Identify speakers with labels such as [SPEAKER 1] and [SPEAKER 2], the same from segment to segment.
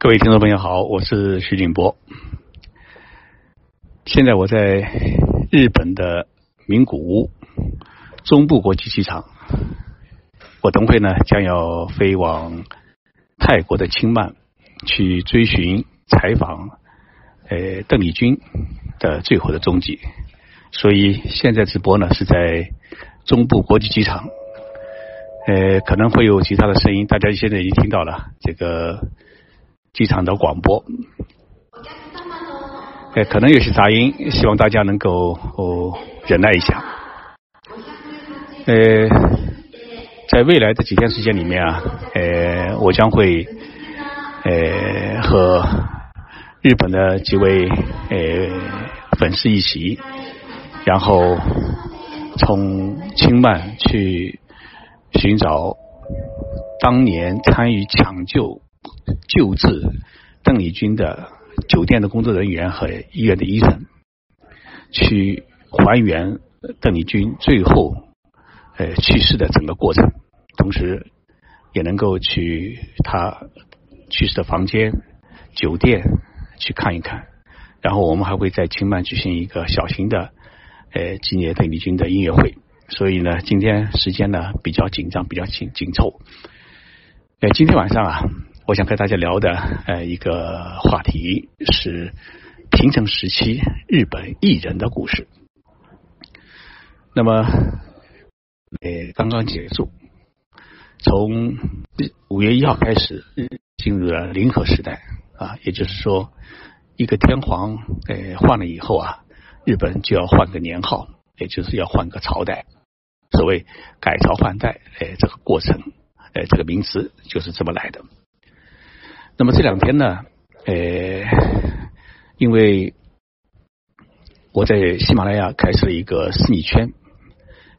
[SPEAKER 1] 各位听众朋友好，我是徐景波。现在我在日本的名古屋中部国际机场，我等会呢将要飞往泰国的清迈去追寻采访呃邓丽君的最后的踪迹，所以现在直播呢是在中部国际机场。呃，可能会有其他的声音，大家现在已经听到了这个机场的广播。呃，可能有些杂音，希望大家能够哦忍耐一下。呃，在未来的几天时间里面啊，呃，我将会呃和日本的几位呃粉丝一起，然后从清迈去。寻找当年参与抢救救治邓丽君的酒店的工作人员和医院的医生，去还原邓丽君最后呃去世的整个过程，同时也能够去她去世的房间、酒店去看一看。然后我们还会在清迈举行一个小型的呃纪念邓丽君的音乐会。所以呢，今天时间呢比较紧张，比较紧紧凑。呃，今天晚上啊，我想和大家聊的呃一个话题是平成时期日本艺人的故事。那么，呃，刚刚结束，从五月一号开始进入了零和时代啊，也就是说，一个天皇呃换了以后啊，日本就要换个年号，也就是要换个朝代。所谓改朝换代，哎，这个过程，哎，这个名词就是这么来的。那么这两天呢，呃，因为我在喜马拉雅开设了一个私密圈，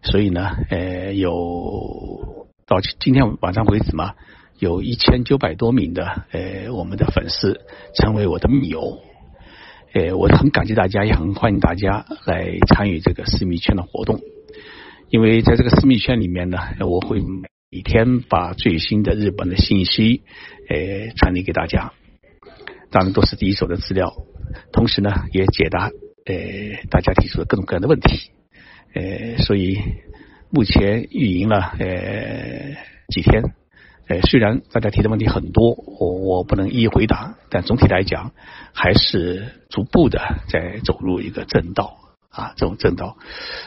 [SPEAKER 1] 所以呢，呃，有到今天晚上为止嘛，有一千九百多名的呃我们的粉丝成为我的密友，呃，我很感谢大家，也很欢迎大家来参与这个私密圈的活动。因为在这个私密圈里面呢，我会每天把最新的日本的信息呃传递给大家，当然都是第一手的资料，同时呢也解答呃大家提出的各种各样的问题，呃所以目前运营了呃几天，呃虽然大家提的问题很多，我我不能一一回答，但总体来讲还是逐步的在走入一个正道。啊，这种正道。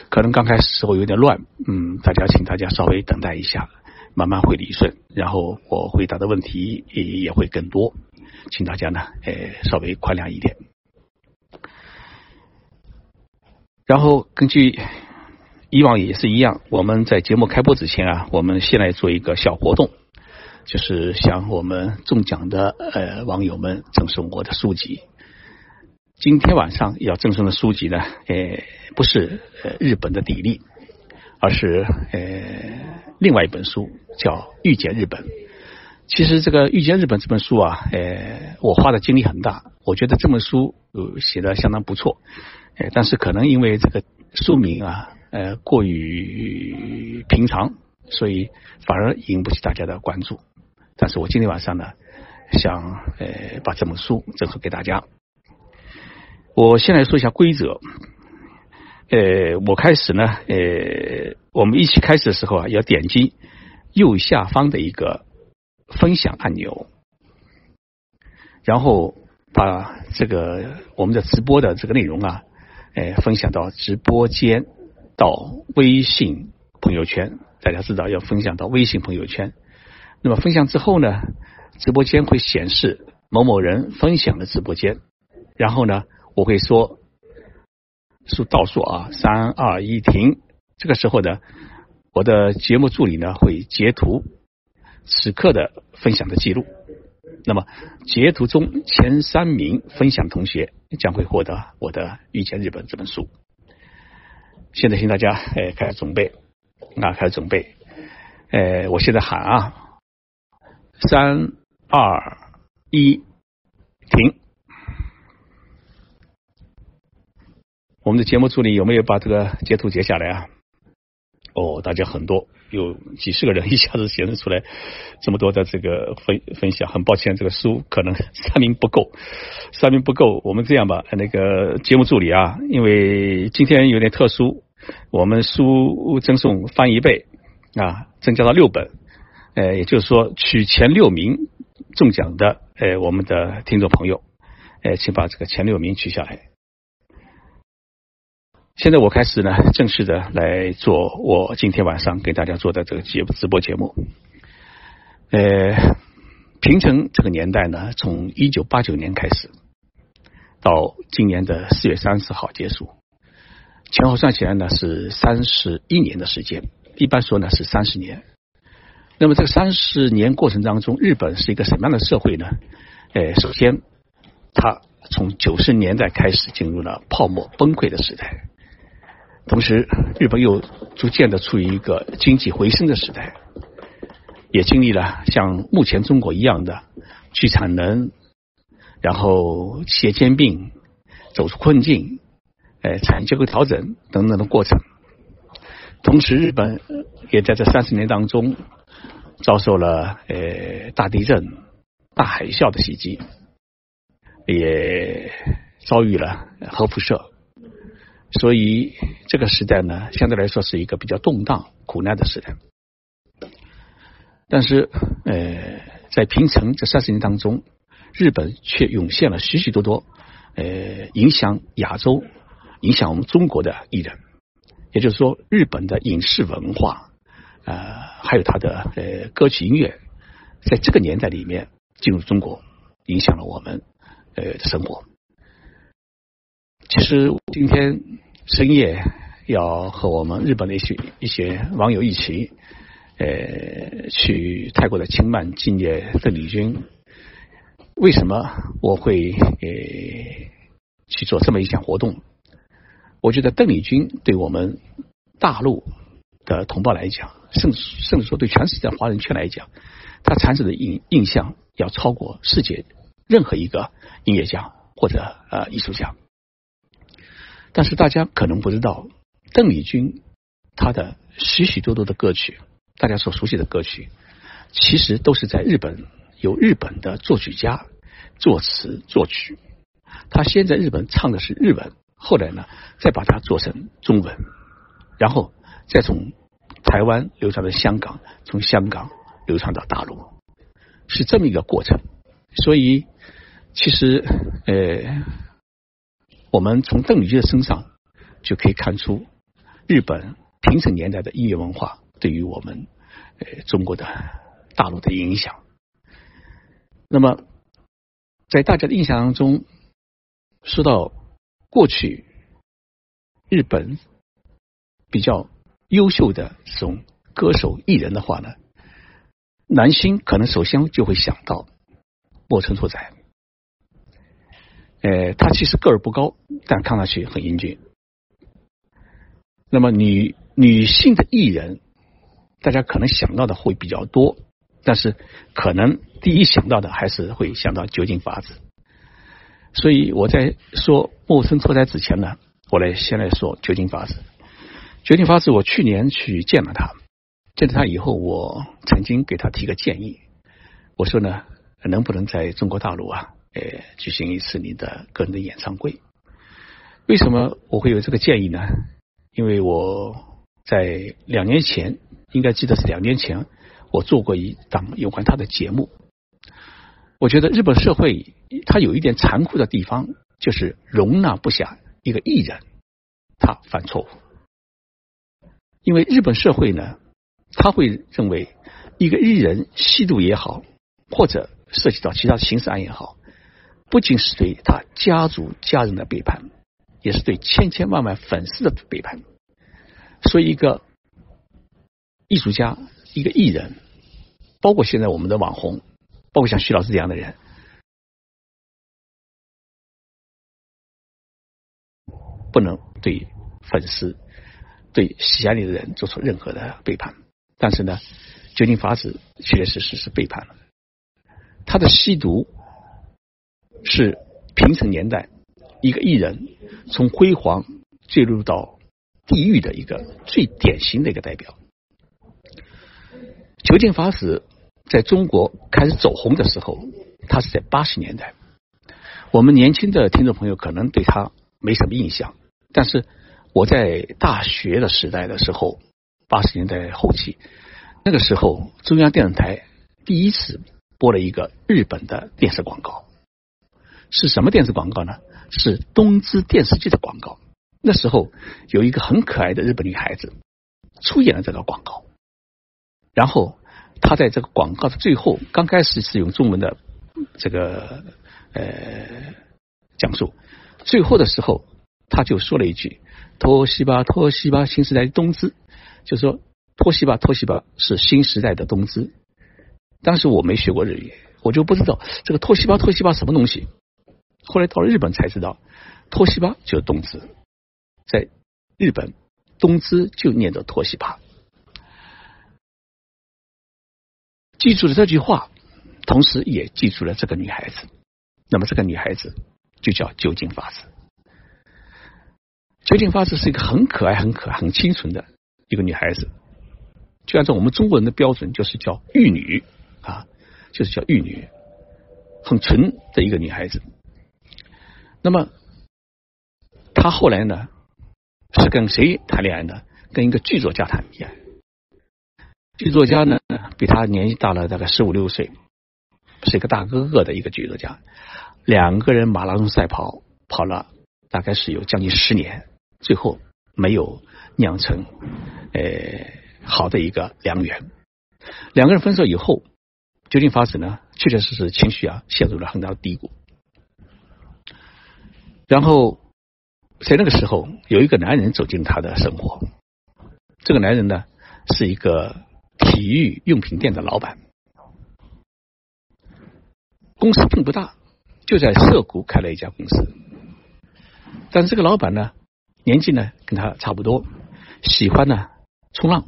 [SPEAKER 1] 可能刚开始时候有点乱，嗯，大家请大家稍微等待一下，慢慢会理顺，然后我回答的问题也也会更多，请大家呢，呃，稍微宽谅一点。然后根据以往也是一样，我们在节目开播之前啊，我们先来做一个小活动，就是向我们中奖的呃网友们赠送我的书籍。今天晚上要赠送的书籍呢，呃，不是日本的砥砺，而是呃另外一本书，叫《遇见日本》。其实这个《遇见日本》这本书啊，呃，我花的精力很大，我觉得这本书呃写的相当不错，呃，但是可能因为这个书名啊，呃，过于平常，所以反而引不起大家的关注。但是我今天晚上呢，想呃把这本书赠送给大家。我先来说一下规则。呃，我开始呢，呃，我们一起开始的时候啊，要点击右下方的一个分享按钮，然后把这个我们的直播的这个内容啊，哎，分享到直播间，到微信朋友圈。大家知道要分享到微信朋友圈。那么分享之后呢，直播间会显示某某人分享的直播间，然后呢。我会说数倒数啊，三二一停。这个时候呢，我的节目助理呢会截图此刻的分享的记录。那么截图中前三名分享同学将会获得我的《遇见日本》这本书。现在请大家哎开始准备，啊开始准备。呃，我现在喊啊，三二一停。我们的节目助理有没有把这个截图截下来啊？哦，大家很多，有几十个人一下子显示出来这么多的这个分分享。很抱歉，这个书可能三名不够，三名不够。我们这样吧，那个节目助理啊，因为今天有点特殊，我们书赠送翻一倍啊，增加到六本。呃，也就是说，取前六名中奖的呃，我们的听众朋友，呃，请把这个前六名取下来。现在我开始呢，正式的来做我今天晚上给大家做的这个节直播节目。呃，平成这个年代呢，从一九八九年开始，到今年的四月三十号结束，前后算起来呢是三十一年的时间，一般说呢是三十年。那么这三十年过程当中，日本是一个什么样的社会呢？呃，首先，它从九十年代开始进入了泡沫崩溃的时代。同时，日本又逐渐的处于一个经济回升的时代，也经历了像目前中国一样的去产能，然后企业兼并、走出困境、呃产业结构调整等等的过程。同时，日本也在这三十年当中遭受了呃大地震、大海啸的袭击，也遭遇了核辐射。所以这个时代呢，相对来说是一个比较动荡、苦难的时代。但是，呃，在平成这三十年当中，日本却涌现了许许多多呃影响亚洲、影响我们中国的艺人。也就是说，日本的影视文化，呃，还有他的呃歌曲音乐，在这个年代里面进入中国，影响了我们呃的生活。其实今天深夜要和我们日本的一些一些网友一起，呃，去泰国的清迈纪念邓丽君。为什么我会呃去做这么一项活动？我觉得邓丽君对我们大陆的同胞来讲，甚至甚至说对全世界华人圈来讲，他产生的印印象要超过世界任何一个音乐家或者呃艺术家。但是大家可能不知道，邓丽君她的许许多多的歌曲，大家所熟悉的歌曲，其实都是在日本由日本的作曲家作词作曲。他先在日本唱的是日文，后来呢，再把它做成中文，然后再从台湾流传到香港，从香港流传到大陆，是这么一个过程。所以，其实呃。我们从邓丽君的身上就可以看出日本平成年代的音乐文化对于我们呃中国的大陆的影响。那么，在大家的印象当中，说到过去日本比较优秀的这种歌手艺人的话呢，男星可能首先就会想到莫村拓哉。呃，他其实个儿不高，但看上去很英俊。那么女女性的艺人，大家可能想到的会比较多，但是可能第一想到的还是会想到酒井法子。所以我在说陌生拓哉之前呢，我来先来说酒井法子。酒井法子，我去年去见了他，见了他以后，我曾经给他提个建议，我说呢，能不能在中国大陆啊？呃，举行一次你的个人的演唱会。为什么我会有这个建议呢？因为我在两年前，应该记得是两年前，我做过一档有关他的节目。我觉得日本社会它有一点残酷的地方，就是容纳不下一个艺人他犯错误。因为日本社会呢，他会认为一个艺人吸毒也好，或者涉及到其他刑事案也好。不仅是对他家族家人的背叛，也是对千千万万粉丝的背叛。所以，一个艺术家、一个艺人，包括现在我们的网红，包括像徐老师这样的人，不能对粉丝、对喜爱你的人做出任何的背叛。但是呢，酒井法子确确实实是背叛了他的吸毒。是平成年代一个艺人从辉煌坠入到地狱的一个最典型的一个代表。酒井法子在中国开始走红的时候，他是在八十年代。我们年轻的听众朋友可能对他没什么印象，但是我在大学的时代的时候，八十年代后期，那个时候中央电视台第一次播了一个日本的电视广告，是什么电视广告呢？是东芝电视机的广告。那时候有一个很可爱的日本女孩子出演了这个广告，然后她在这个广告的最后，刚开始是用中文的这个。呃，讲述最后的时候，他就说了一句：“托西巴，托西巴，新时代的东芝。”就说托西巴，托西巴是新时代的东芝。当时我没学过日语，我就不知道这个托西巴，托西巴什么东西。后来到了日本才知道，托西巴就是东芝，在日本东芝就念着托西巴。记住了这句话，同时也记住了这个女孩子。那么这个女孩子就叫酒井法子。酒井法子是一个很可爱、很可爱、很清纯的一个女孩子，就按照我们中国人的标准，就是叫玉女啊，就是叫玉女，很纯的一个女孩子。那么他后来呢，是跟谁谈恋爱呢？跟一个剧作家谈恋爱。剧作家呢，比他年纪大了大概十五六岁，是一个大哥哥的一个剧作家。两个人马拉松赛跑跑了，大概是有将近十年，最后没有酿成呃好的一个良缘。两个人分手以后，酒井法子呢，确确实实情绪啊陷入了很大的低谷。然后在那个时候，有一个男人走进他的生活。这个男人呢，是一个体育用品店的老板，公司并不大。就在涩谷开了一家公司，但是这个老板呢，年纪呢跟他差不多，喜欢呢冲浪，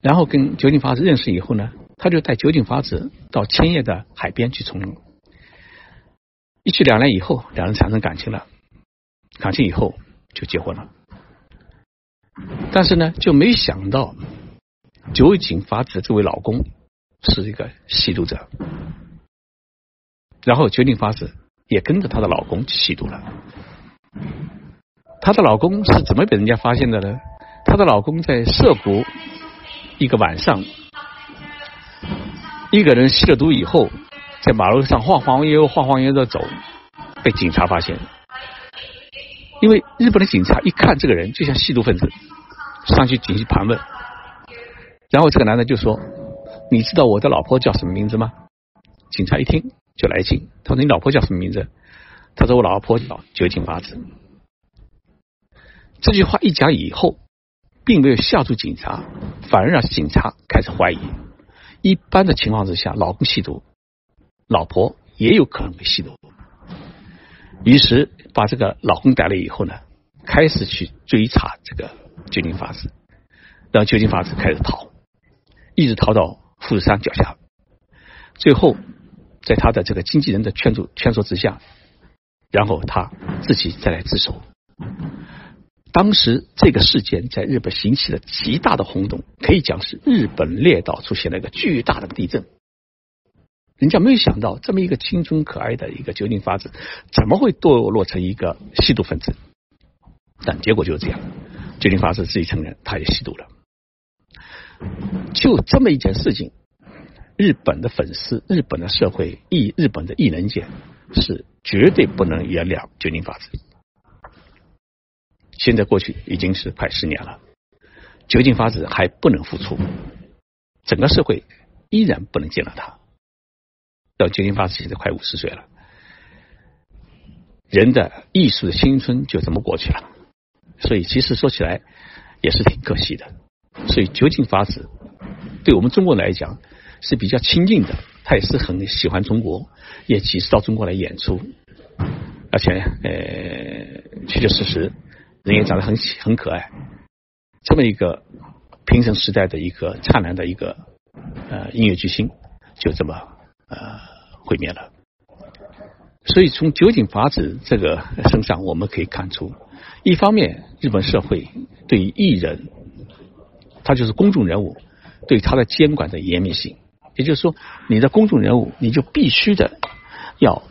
[SPEAKER 1] 然后跟酒井法子认识以后呢，他就带酒井法子到千叶的海边去冲浪，一去两年以后，两人产生感情了，感情以后就结婚了，但是呢，就没想到酒井法子这位老公是一个吸毒者。然后酒井法子也跟着她的老公吸毒了。她的老公是怎么被人家发现的呢？她的老公在涩谷一个晚上，一个人吸了毒以后，在马路上晃晃悠悠、晃晃悠悠的走，被警察发现。因为日本的警察一看这个人就像吸毒分子，上去进行盘问。然后这个男的就说：“你知道我的老婆叫什么名字吗？”警察一听。就来劲，他说：“你老婆叫什么名字？”他说：“我老婆叫酒井法子。”这句话一讲以后，并没有吓住警察，反而让警察开始怀疑。一般的情况之下，老公吸毒，老婆也有可能会吸毒。于是把这个老公逮了以后呢，开始去追查这个酒井法子，让酒井法子开始逃，一直逃到富士山脚下，最后。在他的这个经纪人的劝阻劝说之下，然后他自己再来自首。当时这个事件在日本引起了极大的轰动，可以讲是日本列岛出现了一个巨大的地震。人家没有想到这么一个青春可爱的一个酒井法子，怎么会堕落成一个吸毒分子？但结果就是这样，酒井法子自己承认他也吸毒了。就这么一件事情。日本的粉丝、日本的社会、艺日本的艺人界是绝对不能原谅酒井法子。现在过去已经是快十年了，酒井法子还不能复出，整个社会依然不能见到他。到酒井法子现在快五十岁了，人的艺术的青春就这么过去了。所以其实说起来也是挺可惜的。所以酒井法子对我们中国来讲。是比较亲近的，他也是很喜欢中国，也几次到中国来演出，而且呃，确确实实人也长得很很可爱，这么一个平成时代的一个灿烂的一个呃音乐巨星，就这么呃毁灭了。所以从酒井法子这个身上，我们可以看出，一方面日本社会对于艺人，他就是公众人物。对他的监管的严密性。也就是说，你的公众人物，你就必须的要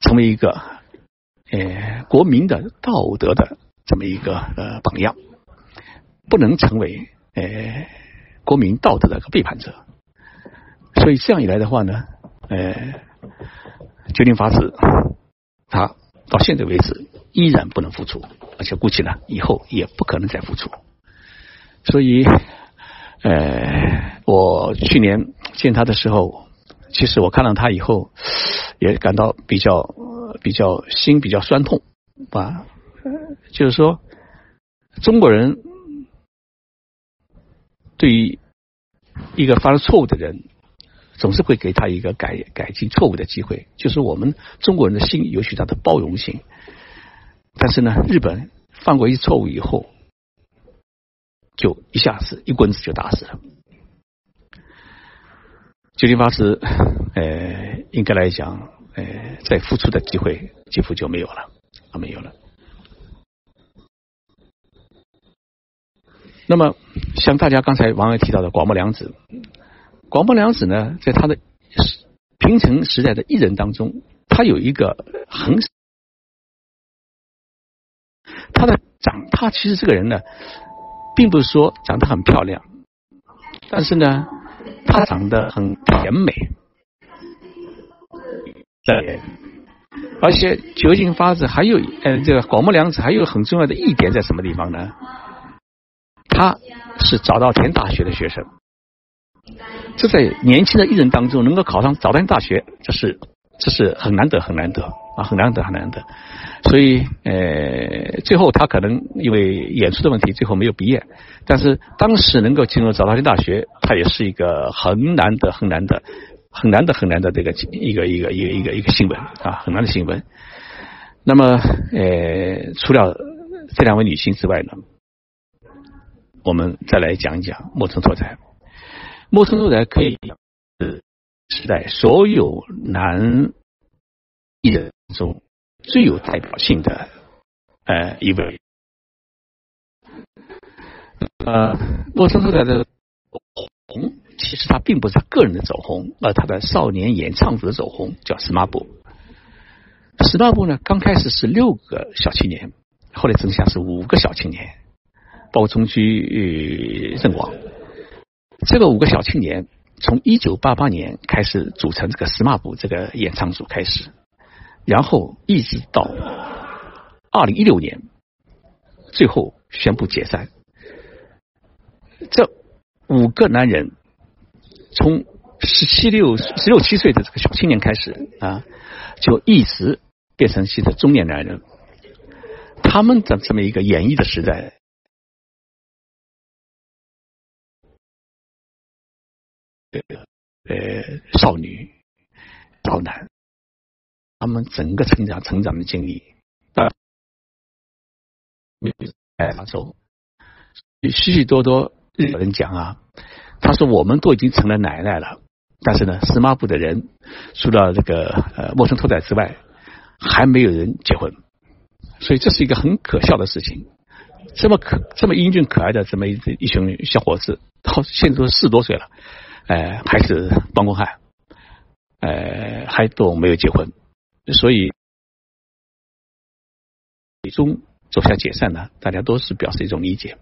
[SPEAKER 1] 成为一个呃国民的道德的这么一个呃榜样，不能成为呃国民道德的一个背叛者。所以这样一来的话呢，呃，决定发誓他到现在为止依然不能复出，而且估计呢以后也不可能再复出。所以，呃，我去年。见他的时候，其实我看到他以后，也感到比较比较心比较酸痛啊。就是说，中国人对于一个犯了错误的人，总是会给他一个改改进错误的机会。就是我们中国人的心有许大的包容性，但是呢，日本犯过一错误以后，就一下子一棍子就打死了。九零八师，呃，应该来讲，呃，再复出的机会几乎就没有了，没有了。那么，像大家刚才王爷提到的广末凉子，广末凉子呢，在他的平成时代的艺人当中，他有一个很，他的长，他其实这个人呢，并不是说长得很漂亮，但是呢。他长得很甜美，对，而且酒井发子还有呃，这个广末凉子还有很重要的一点在什么地方呢？他是早稻田大学的学生，这在年轻的艺人当中能够考上早稻田大学，这是这是很难得很难得啊，很难得很难得。所以呃，最后他可能因为演出的问题，最后没有毕业。但是当时能够进入早稻田大学，他也是一个很难得、很难得、很难得、很难得这个一个一个一个一个一个新闻啊，很难的新闻。那么呃，除了这两位女性之外呢，我们再来讲一讲莫村拓哉。莫村拓哉可以是时代所有男艺人中最有代表性的呃一位。呃，莫森特的红，其实他并不是他个人的走红，而他的少年演唱组的走红，叫十八部。十八部呢，刚开始是六个小青年，后来增加是五个小青年，包括中居正广。这个五个小青年，从一九八八年开始组成这个十八部这个演唱组开始，然后一直到二零一六年，最后宣布解散。这五个男人，从十七六十六七岁的这个小青年开始啊，就一直变成现在中年男人。他们的这么一个演绎的时代，这个呃，少女、少男，他们整个成长成长的经历啊，哎，他说许许多多。日本人讲啊，他说我们都已经成了奶奶了，但是呢，司马部的人除了这个呃陌生拓仔之外，还没有人结婚，所以这是一个很可笑的事情。这么可这么英俊可爱的这么一一群小伙子，到现在都四十多岁了，呃，还是帮工汉，呃，还都没有结婚，所以最终走向解散呢，大家都是表示一种理解。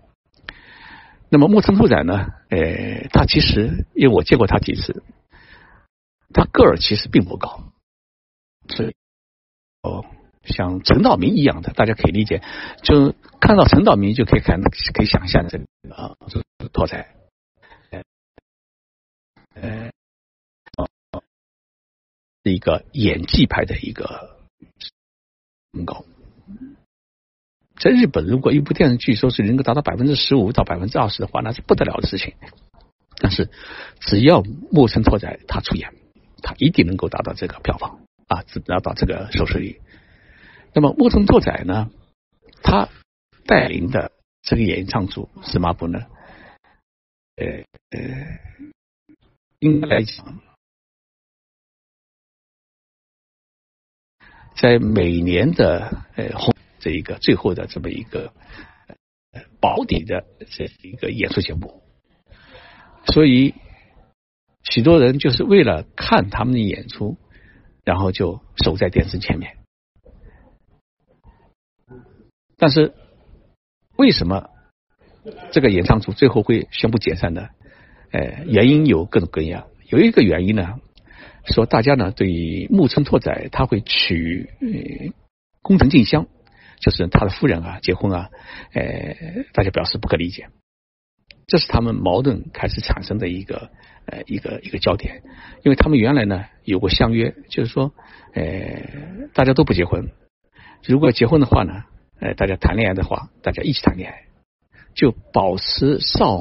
[SPEAKER 1] 那么木村拓哉呢？呃，他其实因为我见过他几次，他个儿其实并不高，是哦，像陈道明一样的，大家可以理解，就看到陈道明就可以看，可以想象这个啊，这个拓哉，呃，一个演技派的一个很高。在日本，如果一部电视剧收视能够达到百分之十五到百分之二十的话，那是不得了的事情。但是，只要木村拓哉他出演，他一定能够达到这个票房啊，只达到这个收视率。那么，木村拓哉呢，他带领的这个演唱组是嘛部呢？呃呃，应该来讲，在每年的呃红。这一个最后的这么一个保底的这一个演出节目，所以许多人就是为了看他们的演出，然后就守在电视前面。但是为什么这个演唱组最后会宣布解散呢？呃，原因有各种各样。有一个原因呢，说大家呢对木村拓哉他会娶工藤静香，就是他的夫人啊结婚啊，呃，大家表示不可理解。这是他们矛盾开始产生的一个呃一个一个焦点，因为他们原来呢有过相约，就是说呃大家都不结婚，如果结婚的话呢，呃大家谈恋爱的话，大家一起谈恋爱，就保持少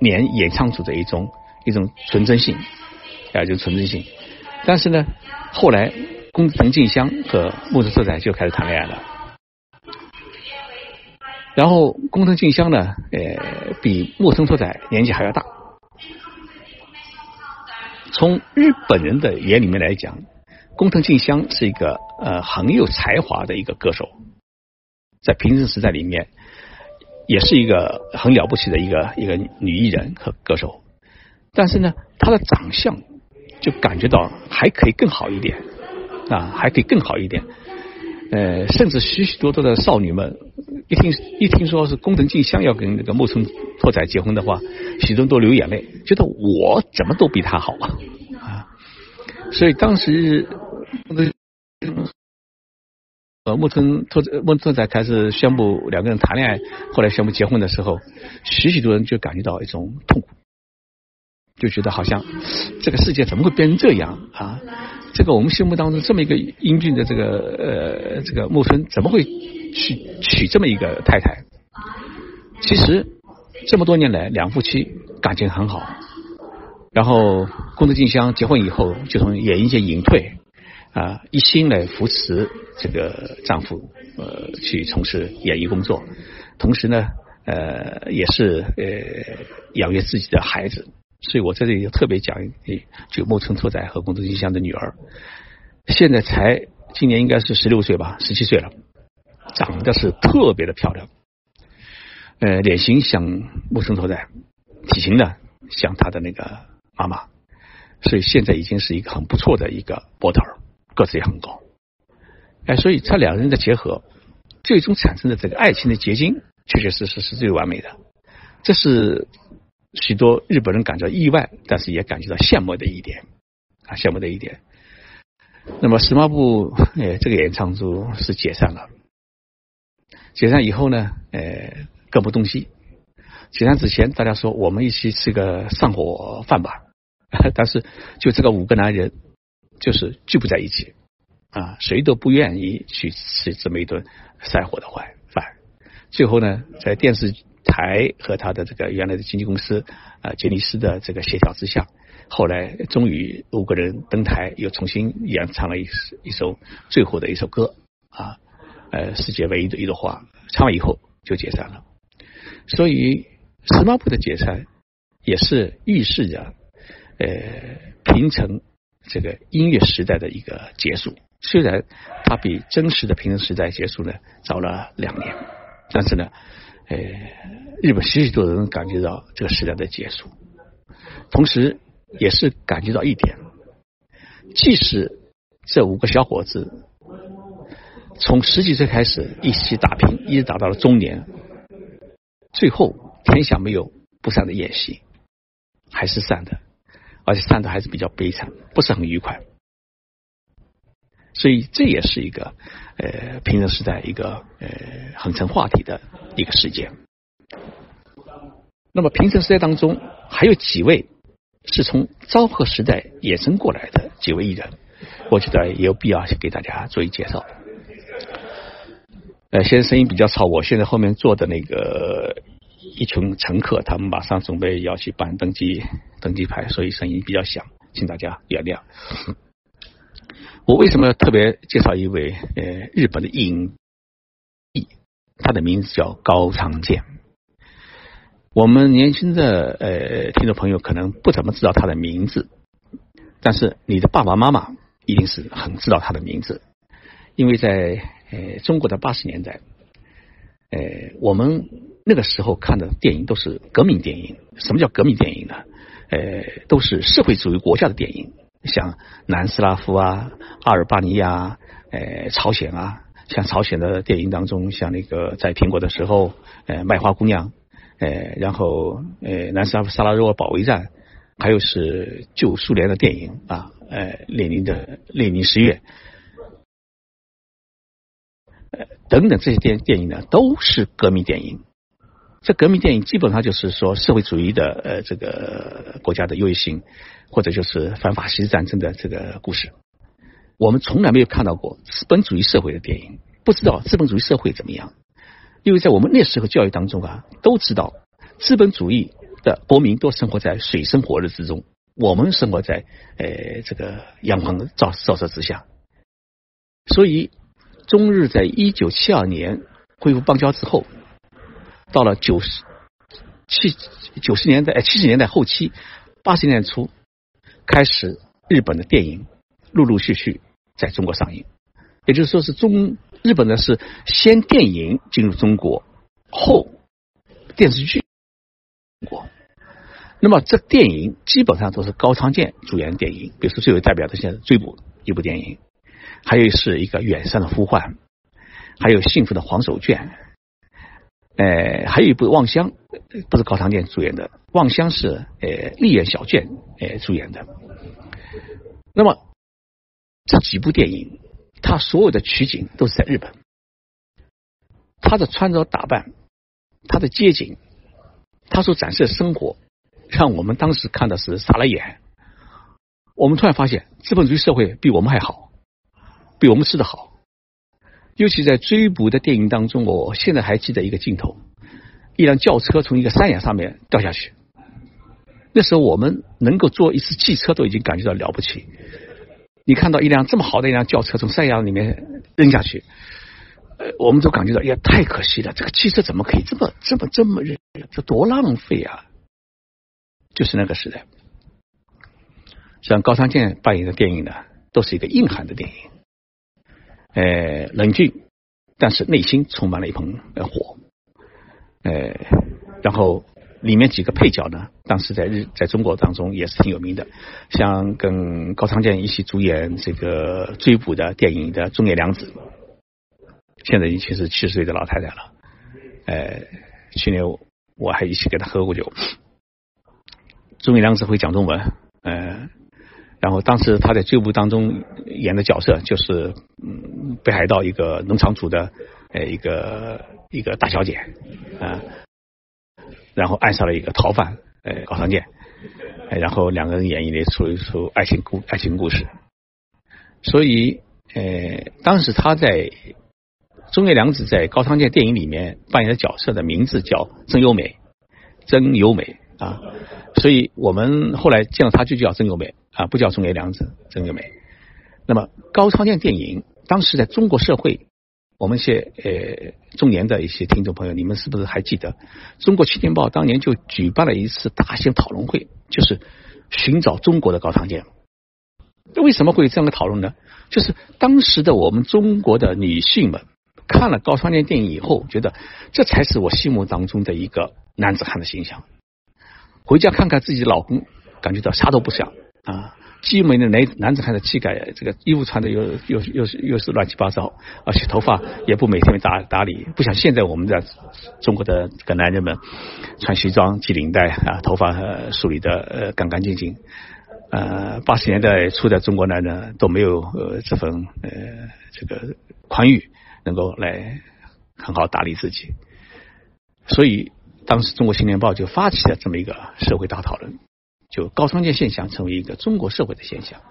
[SPEAKER 1] 年演唱组的一种一种纯真性啊，就纯真性。但是呢，后来宫藤静香和木村拓哉就开始谈恋爱了。然后，工藤静香呢，呃，比木村拓哉年纪还要大。从日本人的眼里面来讲，工藤静香是一个呃很有才华的一个歌手，在平成时代里面，也是一个很了不起的一个一个女艺人和歌手。但是呢，她的长相就感觉到还可以更好一点啊，还可以更好一点。呃，甚至许许多多的少女们。一听一听说是工藤静香要跟那个木村拓哉结婚的话，许多人都流眼泪，觉得我怎么都比她好啊啊！所以当时那呃木村拓木村在开始宣布两个人谈恋爱，后来宣布结婚的时候，许许多人就感觉到一种痛苦，就觉得好像这个世界怎么会变成这样啊？这个我们心目当中这么一个英俊的这个呃这个木村怎么会去娶这么一个太太？其实这么多年来两夫妻感情很好，然后宫藤静香结婚以后就从演艺界隐退啊，一心来扶持这个丈夫呃去从事演艺工作，同时呢呃也是呃养育自己的孩子。所以我在这里特别讲一就木村拓哉和宫藤静香的女儿，现在才今年应该是十六岁吧，十七岁了，长得是特别的漂亮，呃，脸型像木村拓哉，体型呢像他的那个妈妈，所以现在已经是一个很不错的一个模特儿，个子也很高，哎，所以这两个人的结合，最终产生的这个爱情的结晶，确确实实是最完美的，这是。许多日本人感到意外，但是也感觉到羡慕的一点啊，羡慕的一点。那么，十八部呃这个演唱组是解散了。解散以后呢，呃，各不东西。解散之前，大家说我们一起吃个上火饭吧。但是，就这个五个男人，就是聚不在一起啊，谁都不愿意去吃这么一顿散伙的饭。最后呢，在电视。台和他的这个原来的经纪公司啊杰尼斯的这个协调之下，后来终于五个人登台，又重新演唱了一一首最后的一首歌啊，呃，世界唯一的一朵花，唱完以后就解散了。所以十八部的解散也是预示着呃平成这个音乐时代的一个结束。虽然它比真实的平成时代结束呢早了两年，但是呢。呃，日本许许多人感觉到这个时代的结束，同时也是感觉到一点，即使这五个小伙子从十几岁开始一起打拼，一直打到了中年，最后天下没有不散的宴席，还是散的，而且散的还是比较悲惨，不是很愉快。所以这也是一个呃平成时代一个呃很成话题的一个事件。那么平成时代当中还有几位是从昭和时代衍生过来的几位艺人，我觉得也有必要给大家做一介绍。呃，现在声音比较吵，我现在后面坐的那个一群乘客，他们马上准备要去办登机登机牌，所以声音比较响，请大家原谅。我为什么特别介绍一位呃日本的影帝？他的名字叫高仓健。我们年轻的呃听众朋友可能不怎么知道他的名字，但是你的爸爸妈妈一定是很知道他的名字，因为在呃中国的八十年代，呃我们那个时候看的电影都是革命电影。什么叫革命电影呢？呃，都是社会主义国家的电影，像南斯拉夫啊、阿尔巴尼亚、呃、朝鲜啊。像朝鲜的电影当中，像那个在苹果的时候，呃，卖花姑娘，呃，然后呃，南斯拉夫萨拉热窝保卫战，还有是旧苏联的电影啊，呃，列宁的列宁十月。等等这些电电影呢，都是革命电影。这革命电影基本上就是说社会主义的呃这个国家的优越性，或者就是反法西斯战争的这个故事。我们从来没有看到过资本主义社会的电影，不知道资本主义社会怎么样。因为在我们那时候教育当中啊，都知道资本主义的国民都生活在水深火热之中，我们生活在呃这个阳光照照射之下，所以。中日在一九七二年恢复邦交之后，到了九十七九十年代七十年代后期，八十年代初开始，日本的电影陆陆续续在中国上映。也就是说，是中日本的是先电影进入中国，后电视剧国。那么这电影基本上都是高仓健主演的电影，比如说最为代表的现在《追捕》一部电影。还有是一个远山的呼唤，还有幸福的黄手绢，呃，还有一部望乡，不是高仓健主演的，望乡是呃丽媛小卷呃主演的。那么这几部电影，它所有的取景都是在日本，他的穿着打扮，他的街景，他所展示的生活，让我们当时看的是傻了眼。我们突然发现，资本主义社会比我们还好。比我们吃的好，尤其在追捕的电影当中，我现在还记得一个镜头：一辆轿车从一个山崖上面掉下去。那时候我们能够坐一次汽车都已经感觉到了不起。你看到一辆这么好的一辆轿车从山崖里面扔下去，呃，我们都感觉到呀，太可惜了！这个汽车怎么可以这么这么这么扔？这多浪费啊！就是那个时代，像高仓健扮演的电影呢，都是一个硬汉的电影。呃，冷峻，但是内心充满了一盆火。呃，然后里面几个配角呢，当时在日在中国当中也是挺有名的，像跟高仓健一起主演这个追捕的电影的中野良子，现在已经是七十岁的老太太了。呃，去年我还一起跟她喝过酒。中野良子会讲中文，呃。然后当时他在这部当中演的角色就是嗯北海道一个农场主的呃一个一个大小姐啊，然后爱上了一个逃犯呃高仓健，然后两个人演绎了出一出爱情故爱情故事，所以呃当时他在中野良子在高仓健电影里面扮演的角色的名字叫真优美，真优美啊，所以我们后来见到他就叫真优美。啊，不叫中野良子，真优美。那么高仓健电影当时在中国社会，我们一些呃中年的一些听众朋友，你们是不是还记得？中国青年报当年就举办了一次大型讨论会，就是寻找中国的高仓健。为什么会有这样的讨论呢？就是当时的我们中国的女性们看了高仓健电影以后，觉得这才是我心目当中的一个男子汉的形象。回家看看自己的老公，感觉到啥都不像。啊，既没的男男子汉的气概，这个衣服穿的又又又是又是乱七八糟，而且头发也不每天打打理，不像现在我们的中国的这个男人们穿西装系领带啊，头发梳理的呃干干净净。呃，八十年代初的中国男人都没有呃这份呃这个宽裕，能够来很好打理自己。所以当时《中国青年报》就发起了这么一个社会大讨论。就高仓健现象成为一个中国社会的现象。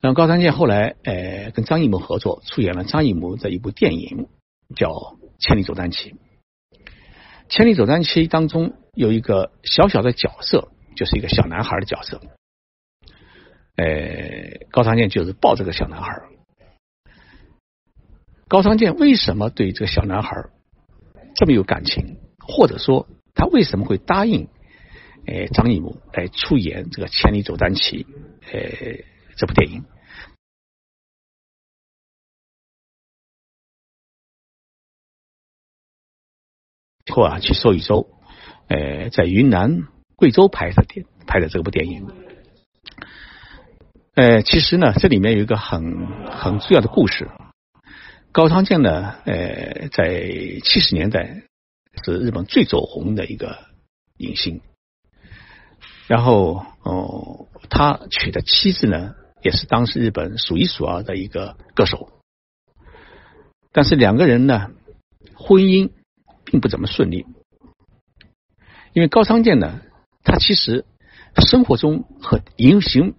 [SPEAKER 1] 那高仓健后来呃跟张艺谋合作，出演了张艺谋的一部电影叫《千里走单骑》。《千里走单骑》当中有一个小小的角色，就是一个小男孩的角色。呃，高仓健就是抱这个小男孩。高仓健为什么对这个小男孩这么有感情？或者说他为什么会答应？呃，张艺谋来出演这个《千里走单骑》呃这部电影。后啊去寿宇州，呃，在云南、贵州拍的电拍的这部电影。呃，其实呢，这里面有一个很很重要的故事。高仓健呢，呃，在七十年代是日本最走红的一个影星。然后哦，他娶的妻子呢，也是当时日本数一数二的一个歌手。但是两个人呢，婚姻并不怎么顺利，因为高仓健呢，他其实生活中和影形，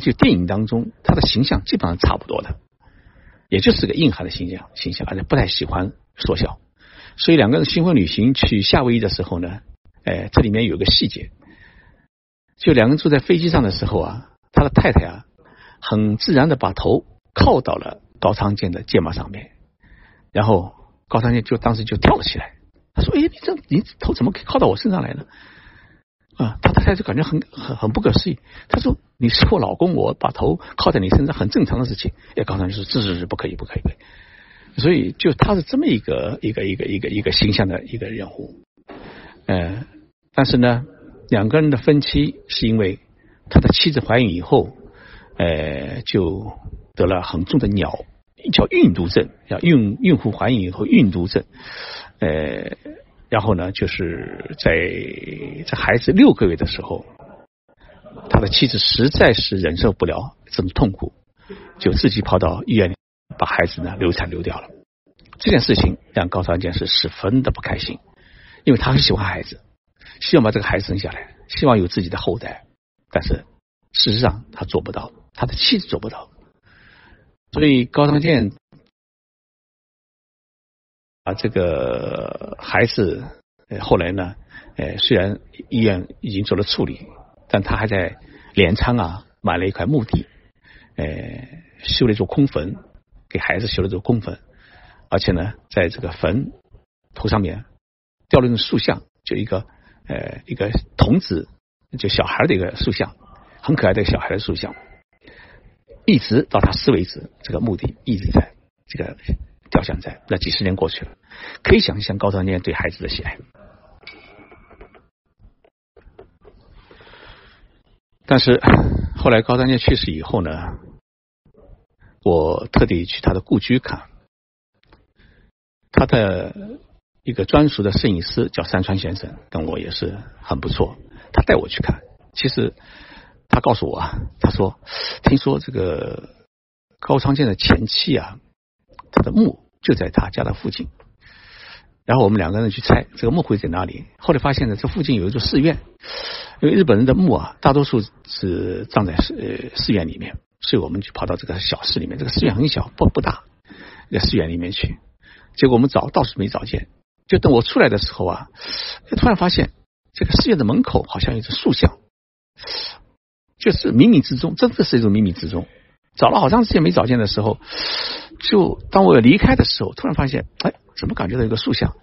[SPEAKER 1] 就电影当中他的形象基本上差不多的，也就是个硬汉的形象形象，而且不太喜欢说笑。所以两个人新婚旅行去夏威夷的时候呢，哎，这里面有个细节，就两个人坐在飞机上的时候啊，他的太太啊，很自然的把头靠到了高仓健的肩膀上面。然后高仓健就当时就跳了起来，他说：“哎，你这你头怎么可以靠到我身上来呢？”啊，他太太就感觉很很很不可思议。他说：“你是我老公，我把头靠在你身上很正常的事情。”哎，高仓健说：“这是是不可以，不可以。”所以就他是这么一个一个一个一个一个形象的一个人物。呃，但是呢，两个人的分歧是因为他的妻子怀孕以后，呃，就得了很重的鸟。叫孕毒症，叫孕孕妇怀孕以后孕毒症，呃，然后呢，就是在这孩子六个月的时候，他的妻子实在是忍受不了这种痛苦，就自己跑到医院里把孩子呢流产流掉了。这件事情让高长健是十分的不开心，因为他很喜欢孩子，希望把这个孩子生下来，希望有自己的后代，但是事实上他做不到，他的妻子做不到。所以高仓健啊，这个孩子后来呢，呃，虽然医院已经做了处理，但他还在镰仓啊买了一块墓地，呃，修了一座空坟，给孩子修了座空坟，而且呢，在这个坟头上面雕了一种塑像，就一个呃一个童子，就小孩的一个塑像，很可爱的小孩的塑像。一直到他死为止，这个墓地一直在，这个雕像在。那几十年过去了，可以想象高仓健对孩子的喜爱。但是后来高仓健去世以后呢，我特地去他的故居看，他的一个专属的摄影师叫山川先生，跟我也是很不错。他带我去看，其实。他告诉我啊，他说听说这个高仓健的前妻啊，他的墓就在他家的附近。然后我们两个人去猜这个墓会在哪里。后来发现呢，这附近有一座寺院，因为日本人的墓啊，大多数是葬在寺寺院里面，所以我们就跑到这个小寺里面。这个寺院很小，不不大，在寺院里面去。结果我们找到处没找见，就等我出来的时候啊，突然发现这个寺院的门口好像有只塑像。就是冥冥之中，真的是一种冥冥之中。找了好长时间没找见的时候，就当我离开的时候，突然发现，哎，怎么感觉到一个塑像？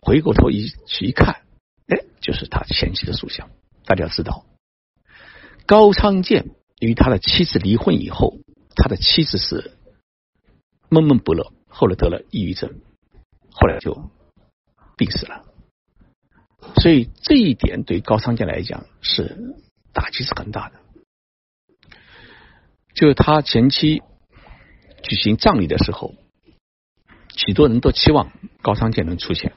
[SPEAKER 1] 回过头一去一看，哎，就是他前妻的塑像。大家知道，高昌建与他的妻子离婚以后，他的妻子是闷闷不乐，后来得了抑郁症，后来就病死了。所以这一点对高仓健来讲是打击是很大的。就是他前期举行葬礼的时候，许多人都期望高仓健能出现，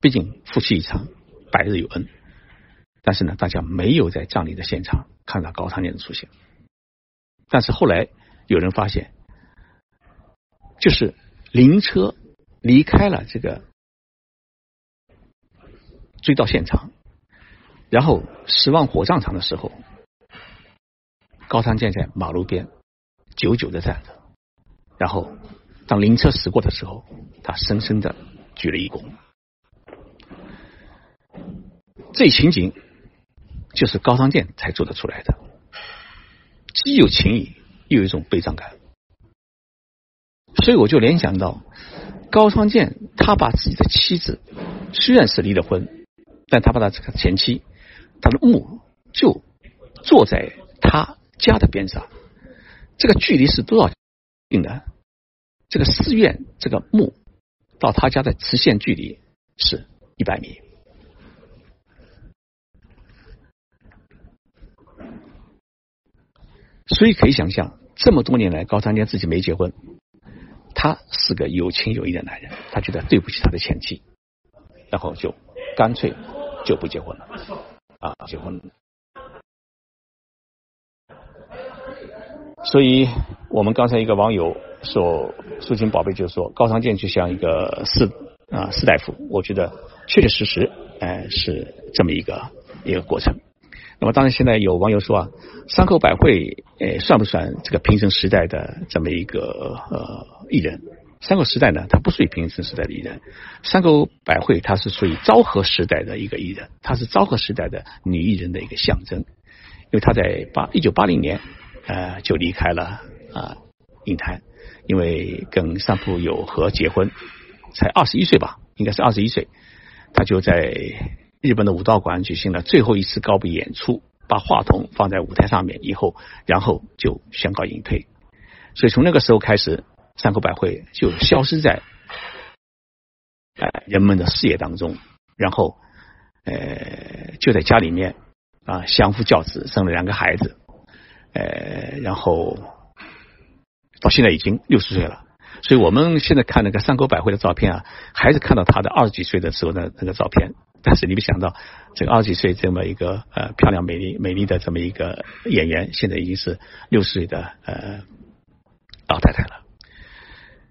[SPEAKER 1] 毕竟夫妻一场，百日有恩。但是呢，大家没有在葬礼的现场看到高仓健的出现。但是后来有人发现，就是灵车离开了这个追到现场，然后驶往火葬场的时候。高仓健在马路边久久的站着，然后当灵车驶过的时候，他深深的鞠了一躬。这情景就是高仓健才做得出来的，既有情谊，又有一种悲伤感。所以我就联想到，高仓健他把自己的妻子虽然是离了婚，但他把他这个前妻，他的墓就坐在他。家的边上，这个距离是多少近的？这个寺院这个墓到他家的直线距离是一百米。所以可以想象，这么多年来，高仓健自己没结婚，他是个有情有义的男人，他觉得对不起他的前妻，然后就干脆就不结婚了，啊，结婚。所以我们刚才一个网友说，苏秦宝贝就说高仓健就像一个士啊士大夫，我觉得确确实实，哎，是这么一个一个过程。那么当然，现在有网友说啊，山口百惠诶算不算这个平成时代的这么一个呃艺人？山口时代呢，它不属于平成时代的艺人。山口百惠它是属于昭和时代的一个艺人，她是昭和时代的女艺人的一个象征，因为她在八一九八零年。呃，就离开了啊影坛，因为跟三浦友和结婚，才二十一岁吧，应该是二十一岁，他就在日本的武道馆举行了最后一次告别演出，把话筒放在舞台上面以后，然后就宣告隐退。所以从那个时候开始，三口百惠就消失在呃人们的视野当中，然后呃就在家里面啊相夫教子，生了两个孩子。呃，然后到现在已经六十岁了，所以我们现在看那个山口百惠的照片啊，还是看到她的二十几岁的时候的那个照片。但是你没想到，这个二十几岁这么一个呃漂亮美丽美丽的这么一个演员，现在已经是六十岁的呃老太太了。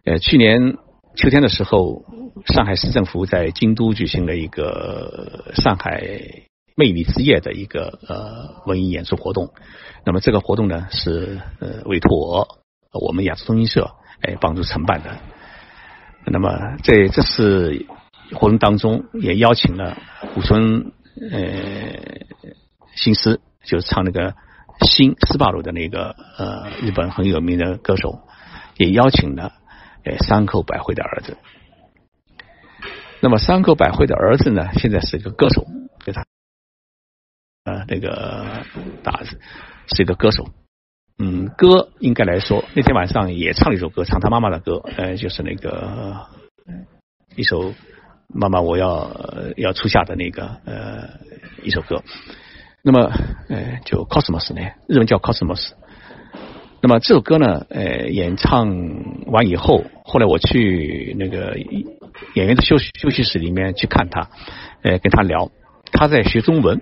[SPEAKER 1] 呃，去年秋天的时候，上海市政府在京都举行了一个上海魅力之夜的一个呃文艺演出活动。那么这个活动呢是呃委托我们亚洲通讯社哎帮助承办的。那么在这次活动当中也邀请了古村呃新司，就是唱那个新斯巴鲁的那个呃日本很有名的歌手，也邀请了山口百惠的儿子。那么山口百惠的儿子呢现在是一个歌手，给他呃那个大儿子。是一个歌手，嗯，歌应该来说，那天晚上也唱了一首歌，唱他妈妈的歌，呃，就是那个一首妈妈我要要出嫁的那个呃一首歌。那么呃，就 Cosmos 呢，日文叫 Cosmos。那么这首歌呢，呃，演唱完以后，后来我去那个演员的休息休息室里面去看他，呃，跟他聊，他在学中文，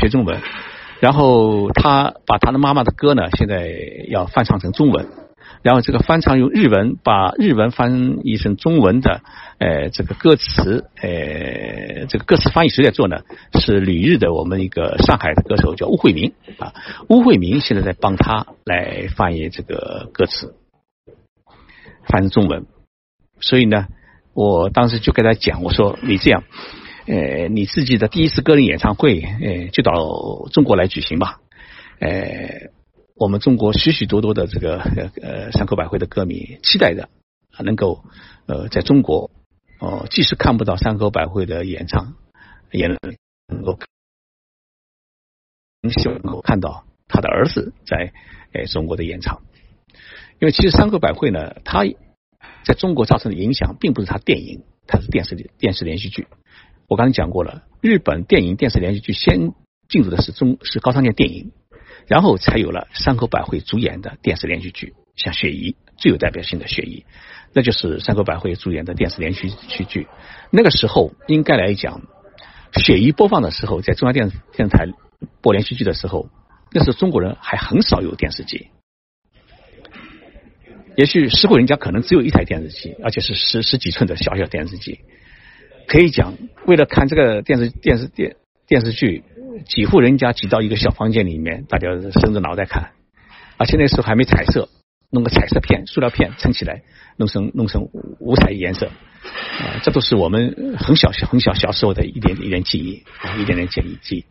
[SPEAKER 1] 学中文。然后他把他的妈妈的歌呢，现在要翻唱成中文。然后这个翻唱用日文，把日文翻译成中文的，呃，这个歌词，呃，这个歌词翻译谁在做呢？是旅日的我们一个上海的歌手叫吴慧明啊。吴慧明现在在帮他来翻译这个歌词，翻成中文。所以呢，我当时就跟他讲，我说你这样。呃，你自己的第一次个人演唱会，呃，就到中国来举行吧。呃，我们中国许许多多的这个呃山口百惠的歌迷期待着，能够呃在中国哦，即使看不到山口百惠的演唱，也能够希望能够看到他的儿子在呃中国的演唱。因为其实山口百惠呢，他在中国造成的影响，并不是他电影，他是电视电视连续剧。我刚才讲过了，日本电影电视连续剧先进入的是中是高仓健电影，然后才有了山口百惠主演的电视连续剧，像《雪姨》最有代表性的《雪姨》，那就是山口百惠主演的电视连续剧。那个时候应该来讲，《雪姨》播放的时候，在中央电视电视台播连续剧的时候，那时候中国人还很少有电视机，也许十户人家可能只有一台电视机，而且是十十几寸的小小电视机。可以讲，为了看这个电视电视电电视剧，几户人家挤到一个小房间里面，大家伸着脑袋看。而且那时候还没彩色，弄个彩色片、塑料片撑起来，弄成弄成五彩颜色。这都是我们很小很小小时候的一点一点记忆，啊一点点记忆记。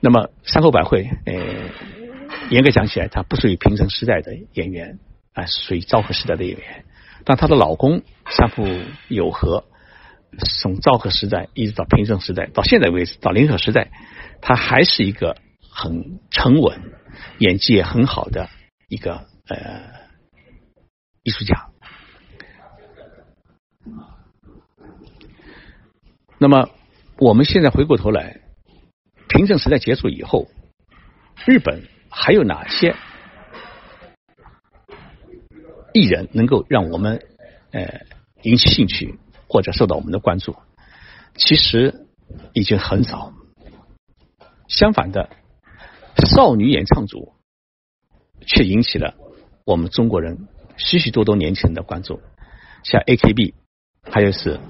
[SPEAKER 1] 那么山口百惠，呃，严格讲起来，她不属于平成时代的演员，啊，属于昭和时代的演员。但她的老公山浦友和。从昭和时代一直到平成时代，到现在为止，到临和时代，他还是一个很沉稳、演技也很好的一个呃艺术家。那么我们现在回过头来，平成时代结束以后，日本还有哪些艺人能够让我们呃引起兴趣或者受到我们的关注？其实已经很少。相反的，少女演唱组却引起了我们中国人许许多多年轻人的关注，像 AKB，还有是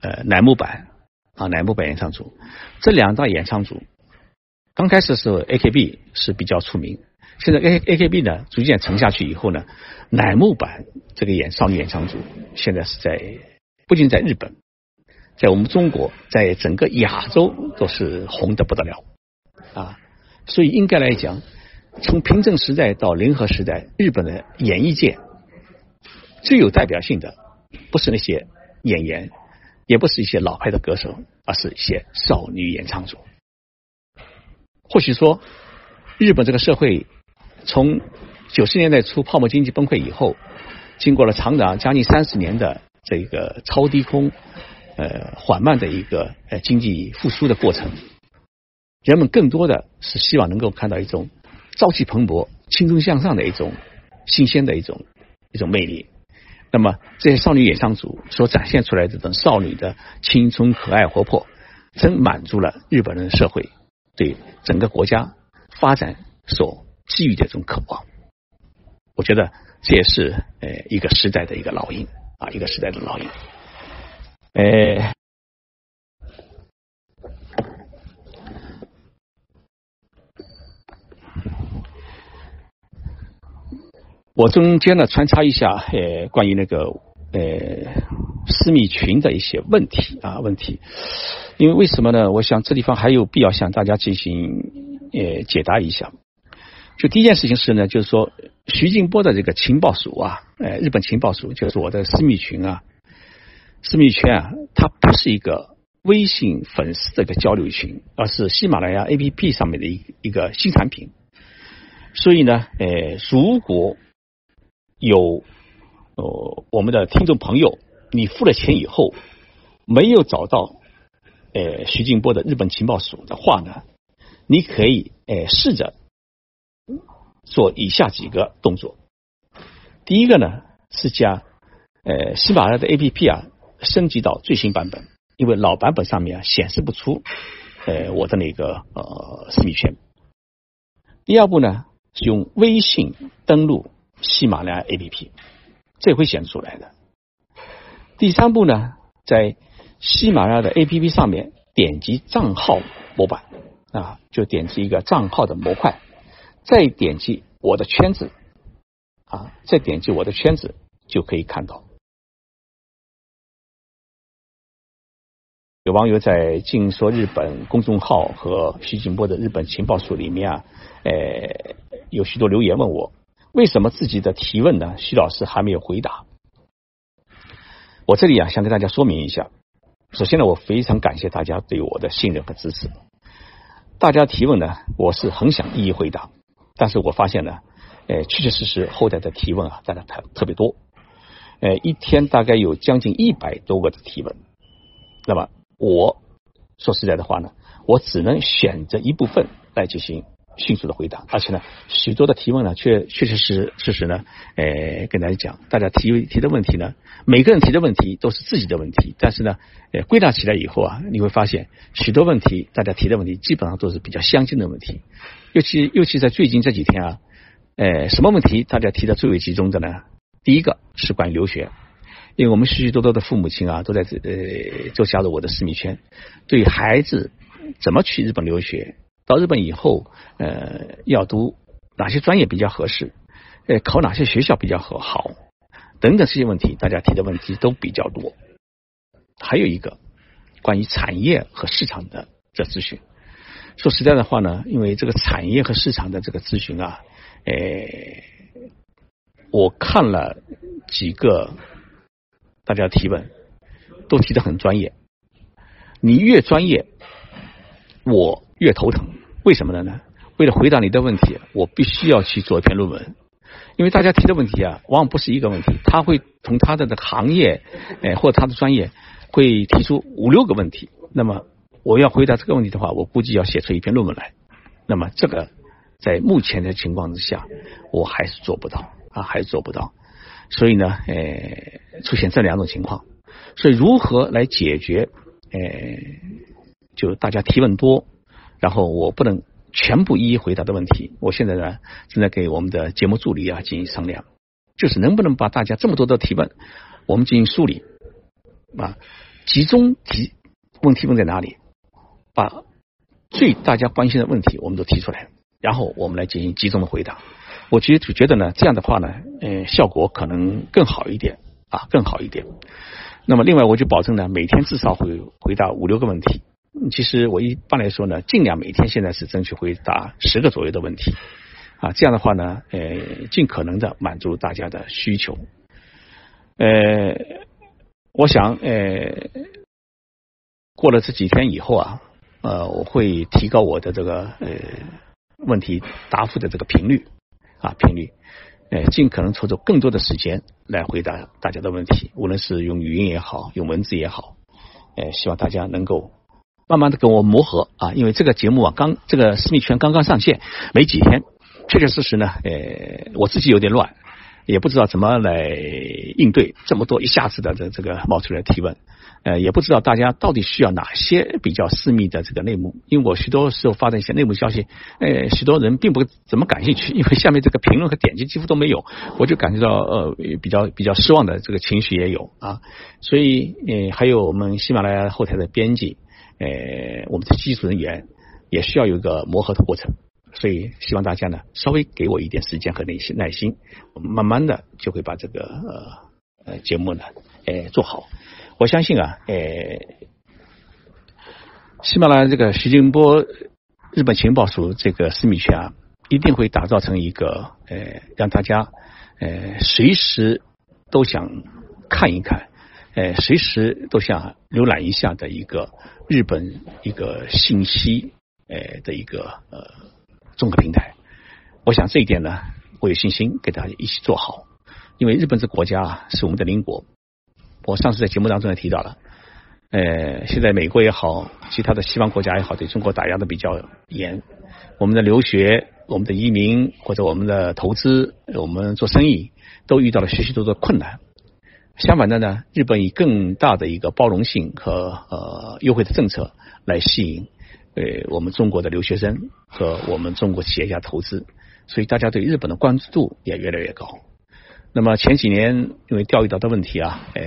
[SPEAKER 1] 呃乃木坂啊乃木坂演唱组这两大演唱组，刚开始的时候 AKB 是比较出名，现在 A AKB 呢逐渐沉下去以后呢，乃木坂这个演少女演唱组现在是在不仅在日本，在我们中国，在整个亚洲都是红的不得了。啊，所以应该来讲，从平成时代到联合时代，日本的演艺界最有代表性的，不是那些演员，也不是一些老牌的歌手，而是一些少女演唱组。或许说，日本这个社会从九十年代初泡沫经济崩溃以后，经过了长达将近三十年的这个超低空呃缓慢的一个呃经济复苏的过程。人们更多的是希望能够看到一种朝气蓬勃、青春向上的一种新鲜的一种一种魅力。那么这些少女演唱组所展现出来的这种少女的青春、可爱、活泼，真满足了日本人社会对整个国家发展所寄予的这种渴望。我觉得这也是呃一个时代的一个烙印啊，一个时代的烙印。哎。我中间呢穿插一下，呃，关于那个呃私密群的一些问题啊问题，因为为什么呢？我想这地方还有必要向大家进行呃解答一下。就第一件事情是呢，就是说徐静波的这个情报署啊，呃，日本情报署就是我的私密群啊，私密圈啊，它不是一个微信粉丝的一个交流群，而是喜马拉雅 APP 上面的一一个新产品。所以呢，呃，如果有呃，我们的听众朋友，你付了钱以后没有找到呃徐静波的日本情报署的话呢，你可以呃试着做以下几个动作。第一个呢是将呃喜马拉雅的 APP 啊升级到最新版本，因为老版本上面啊显示不出呃我的那个呃私密圈。第二步呢是用微信登录。喜马拉雅 APP，这会显示出来的。第三步呢，在喜马拉雅的 APP 上面点击账号模板啊，就点击一个账号的模块，再点击我的圈子啊，再点击我的圈子就可以看到。有网友在“静说日本”公众号和徐景波的日本情报署里面啊，呃，有许多留言问我。为什么自己的提问呢？徐老师还没有回答。我这里啊，想跟大家说明一下。首先呢，我非常感谢大家对我的信任和支持。大家提问呢，我是很想一一回答。但是我发现呢，呃，确确实实后台的提问啊，大家特特别多。呃，一天大概有将近一百多个的提问。那么我说实在的话呢，我只能选择一部分来进行。迅速的回答，而且呢，许多的提问呢，确确实实事实呢，呃，跟大家讲，大家提提的问题呢，每个人提的问题都是自己的问题，但是呢，呃，归纳起来以后啊，你会发现许多问题，大家提的问题基本上都是比较相近的问题，尤其尤其在最近这几天啊，呃，什么问题大家提的最为集中的呢？第一个是关于留学，因为我们许许多多的父母亲啊，都在这呃，就加入我的私密圈，对孩子怎么去日本留学。到日本以后，呃，要读哪些专业比较合适？呃，考哪些学校比较好？好，等等这些问题，大家提的问题都比较多。还有一个关于产业和市场的这咨询。说实在的话呢，因为这个产业和市场的这个咨询啊，呃，我看了几个大家提问，都提的很专业。你越专业，我。越头疼，为什么的？呢，为了回答你的问题，我必须要去做一篇论文，因为大家提的问题啊，往往不是一个问题，他会从他的的行业，哎，或他的专业，会提出五六个问题，那么我要回答这个问题的话，我估计要写出一篇论文来。那么这个在目前的情况之下，我还是做不到啊，还是做不到。所以呢，呃，出现这两种情况。所以如何来解决？呃，就大家提问多，然后我不能全部一一回答的问题。我现在呢，正在给我们的节目助理啊进行商量，就是能不能把大家这么多的提问，我们进行梳理啊，集中提问题问在哪里，把最大家关心的问题我们都提出来，然后我们来进行集中的回答。我觉觉得呢，这样的话呢，呃，效果可能更好一点啊，更好一点。那么，另外我就保证呢，每天至少会回答五六个问题。其实我一般来说呢，尽量每天现在是争取回答十个左右的问题啊。这样的话呢，呃，尽可能的满足大家的需求。呃，我想，呃，过了这几天以后啊，呃，我会提高我的这个呃问题答复的这个频率啊频率。呃，尽可能抽出更多的时间来回答大家的问题，无论是用语音也好，用文字也好，呃，希望大家能够慢慢的跟我磨合啊，因为这个节目啊，刚这个私密圈刚刚上线没几天，确确实实呢，呃，我自己有点乱，也不知道怎么来应对这么多一下子的这这个冒出来提问。呃，也不知道大家到底需要哪些比较私密的这个内幕，因为我许多时候发的一些内幕消息，呃，许多人并不怎么感兴趣，因为下面这个评论和点击几乎都没有，我就感觉到呃比较比较失望的这个情绪也有啊，所以呃还有我们喜马拉雅后台的编辑，呃我们的技术人员也需要有一个磨合的过程，所以希望大家呢稍微给我一点时间和耐心耐心，我们慢慢的就会把这个呃节目呢呃做好。我相信啊，呃，喜马拉雅这个徐金波日本情报署这个私密圈啊，一定会打造成一个呃，让大家呃随时都想看一看，呃，随时都想浏览一下的一个日本一个信息呃的一个呃综合平台。我想这一点呢，我有信心给大家一起做好，因为日本这国家啊是我们的邻国。我上次在节目当中也提到了，呃，现在美国也好，其他的西方国家也好，对中国打压的比较严。我们的留学、我们的移民或者我们的投资、我们做生意，都遇到了许许多多困难。相反的呢，日本以更大的一个包容性和呃优惠的政策来吸引呃我们中国的留学生和我们中国企业家投资，所以大家对日本的关注度也越来越高。那么前几年因为钓鱼岛的问题啊，呃，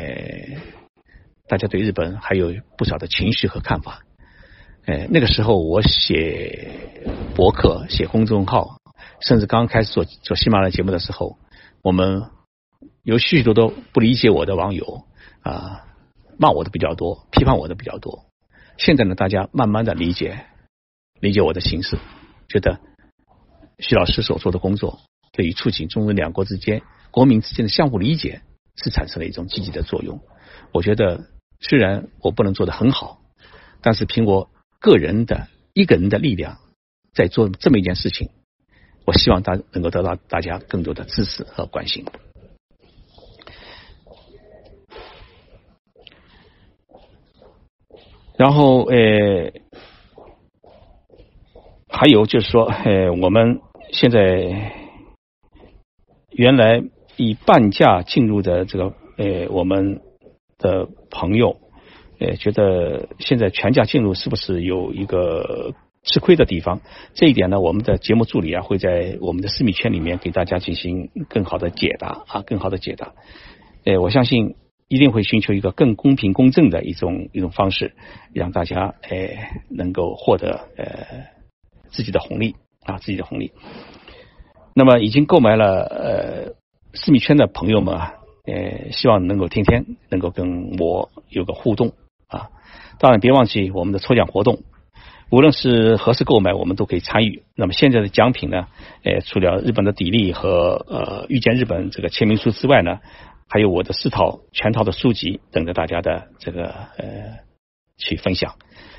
[SPEAKER 1] 大家对日本还有不少的情绪和看法。呃，那个时候我写博客、写公众号，甚至刚开始做做喜马拉雅节目的时候，我们有许许多多不理解我的网友啊，骂我的比较多，批判我的比较多。现在呢，大家慢慢的理解理解我的形式，觉得徐老师所做的工作对于促进中日两国之间。国民之间的相互理解是产生了一种积极的作用。我觉得虽然我不能做得很好，但是凭我个人的一个人的力量在做这么一件事情，我希望大能够得到大家更多的支持和关心。然后呃，还有就是说，呃，我们现在原来。以半价进入的这个呃，我们的朋友呃，觉得现在全价进入是不是有一个吃亏的地方？这一点呢，我们的节目助理啊会在我们的私密圈里面给大家进行更好的解答啊，更好的解答。呃，我相信一定会寻求一个更公平公正的一种一种方式，让大家呃能够获得呃自己的红利啊，自己的红利。那么已经购买了呃。私密圈的朋友们啊，呃，希望能够天天能够跟我有个互动啊。当然，别忘记我们的抽奖活动，无论是何时购买，我们都可以参与。那么现在的奖品呢，呃，除了日本的砥砺和呃遇见日本这个签名书之外呢，还有我的四套全套的书籍等着大家的这个呃去分享，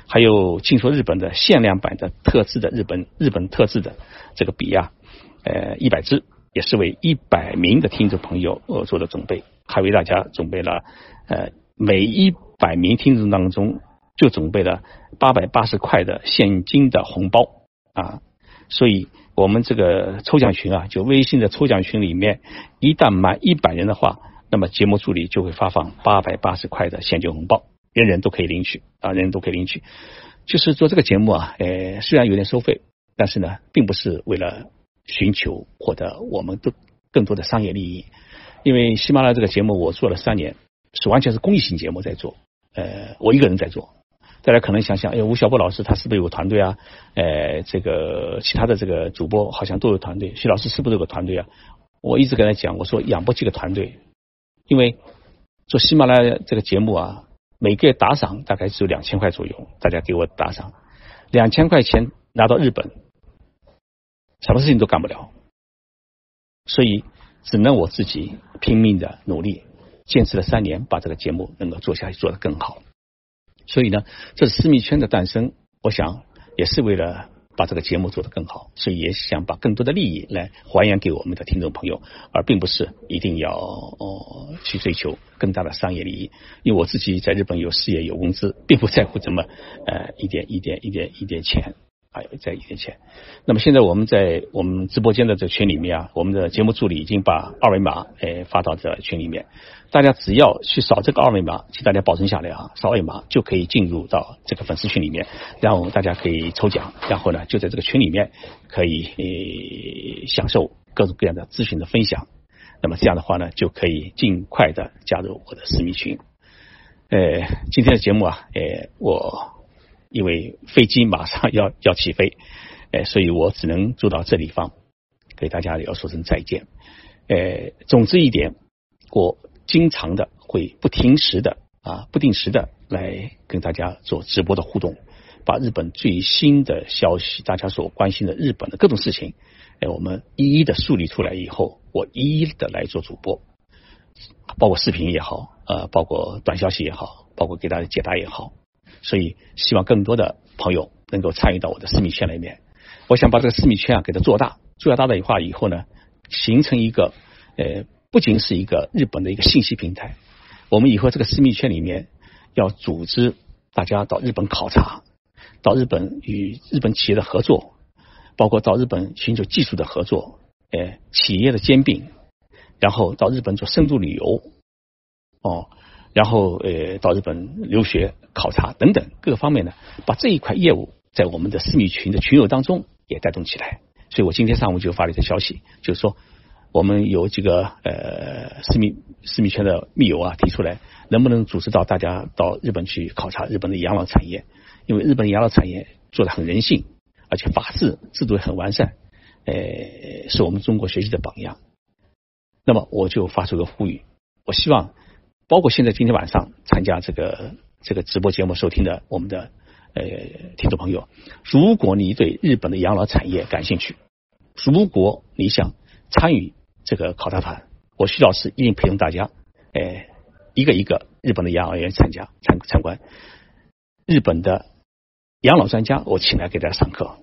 [SPEAKER 1] 还有听说日本的限量版的特制的日本日本特制的这个笔啊，呃一百支。也是为一百名的听众朋友呃做的准备，还为大家准备了呃每一百名听众当中就准备了八百八十块的现金的红包啊，所以我们这个抽奖群啊，就微信的抽奖群里面，一旦满一百人的话，那么节目助理就会发放八百八十块的现金红包，人人都可以领取啊，人人都可以领取。就是做这个节目啊，呃，虽然有点收费，但是呢，并不是为了寻求获得我们的更多的商业利益，因为喜马拉雅这个节目我做了三年，是完全是公益性节目在做，呃，我一个人在做。大家可能想想，哎，吴晓波老师他是不是有个团队啊？呃，这个其他的这个主播好像都有团队，徐老师是不是有个团队啊？我一直跟他讲，我说养不起个团队，因为做喜马拉雅这个节目啊，每个月打赏大概只有两千块左右，大家给我打赏，两千块钱拿到日本，什么事情都干不了，所以只能我自己拼命的努力，坚持了三年，把这个节目能够做下去，做得更好。所以呢，这是私密圈的诞生，我想也是为了把这个节目做得更好，所以也想把更多的利益来还原给我们的听众朋友，而并不是一定要哦去追求更大的商业利益。因为我自己在日本有事业有工资，并不在乎怎么呃一点一点一点一点钱。还有在一点钱。那么现在我们在我们直播间的这个群里面啊，我们的节目助理已经把二维码诶发到这群里面，大家只要去扫这个二维码，请大家保存下来啊，扫二维码就可以进入到这个粉丝群里面，然后大家可以抽奖，然后呢就在这个群里面可以享受各种各样的咨询的分享。那么这样的话呢，就可以尽快的加入我的私密群。呃，今天的节目啊，呃，我。因为飞机马上要要起飞，呃，所以我只能做到这地方，给大家要说声再见。呃，总之一点，我经常的会不停时的啊，不定时的来跟大家做直播的互动，把日本最新的消息，大家所关心的日本的各种事情，哎，我们一一的梳理出来以后，我一一的来做主播，包括视频也好，呃，包括短消息也好，包括给大家解答也好。所以，希望更多的朋友能够参与到我的私密圈里面。我想把这个私密圈啊给它做大，做大的话以后呢，形成一个呃，不仅是一个日本的一个信息平台。我们以后这个私密圈里面要组织大家到日本考察，到日本与日本企业的合作，包括到日本寻求技术的合作，呃，企业的兼并，然后到日本做深度旅游，哦。然后呃，到日本留学、考察等等各个方面呢，把这一块业务在我们的私密群的群友当中也带动起来。所以我今天上午就发了一条消息，就是说我们有几个呃私密私密圈的密友啊提出来，能不能组织到大家到日本去考察日本的养老产业？因为日本养老产业做的很人性，而且法制制度也很完善，呃，是我们中国学习的榜样。那么我就发出个呼吁，我希望。包括现在今天晚上参加这个这个直播节目收听的我们的呃听众朋友，如果你对日本的养老产业感兴趣，如果你想参与这个考察团，我徐老师一定陪同大家，呃一个一个日本的养老院参加参参观，日本的养老专家我请来给大家上课，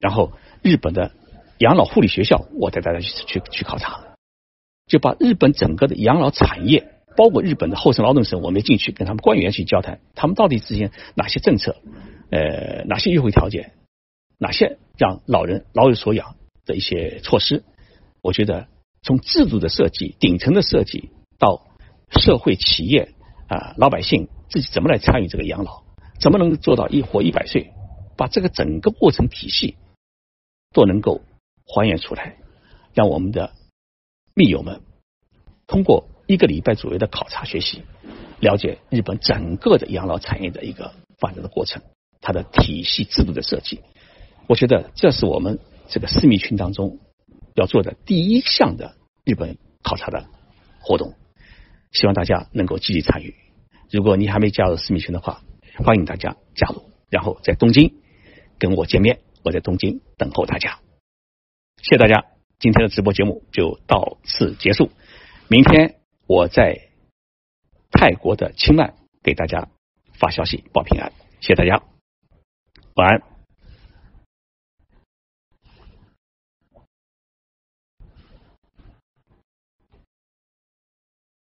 [SPEAKER 1] 然后日本的养老护理学校我带大家去去去考察，就把日本整个的养老产业。包括日本的厚生劳动省，我们进去跟他们官员去交谈，他们到底执行哪些政策，呃，哪些优惠条件，哪些让老人老有所养的一些措施？我觉得从制度的设计、顶层的设计到社会企业啊老百姓自己怎么来参与这个养老，怎么能做到一活一百岁？把这个整个过程体系都能够还原出来，让我们的密友们通过。一个礼拜左右的考察学习，了解日本整个的养老产业的一个发展的过程，它的体系制度的设计，我觉得这是我们这个私密群当中要做的第一项的日本考察的活动，希望大家能够积极参与。如果你还没加入私密群的话，欢迎大家加入，然后在东京跟我见面，我在东京等候大家。谢谢大家，今天的直播节目就到此结束，明天。我在泰国的清迈给大家发消息报平安，谢谢大家，晚安。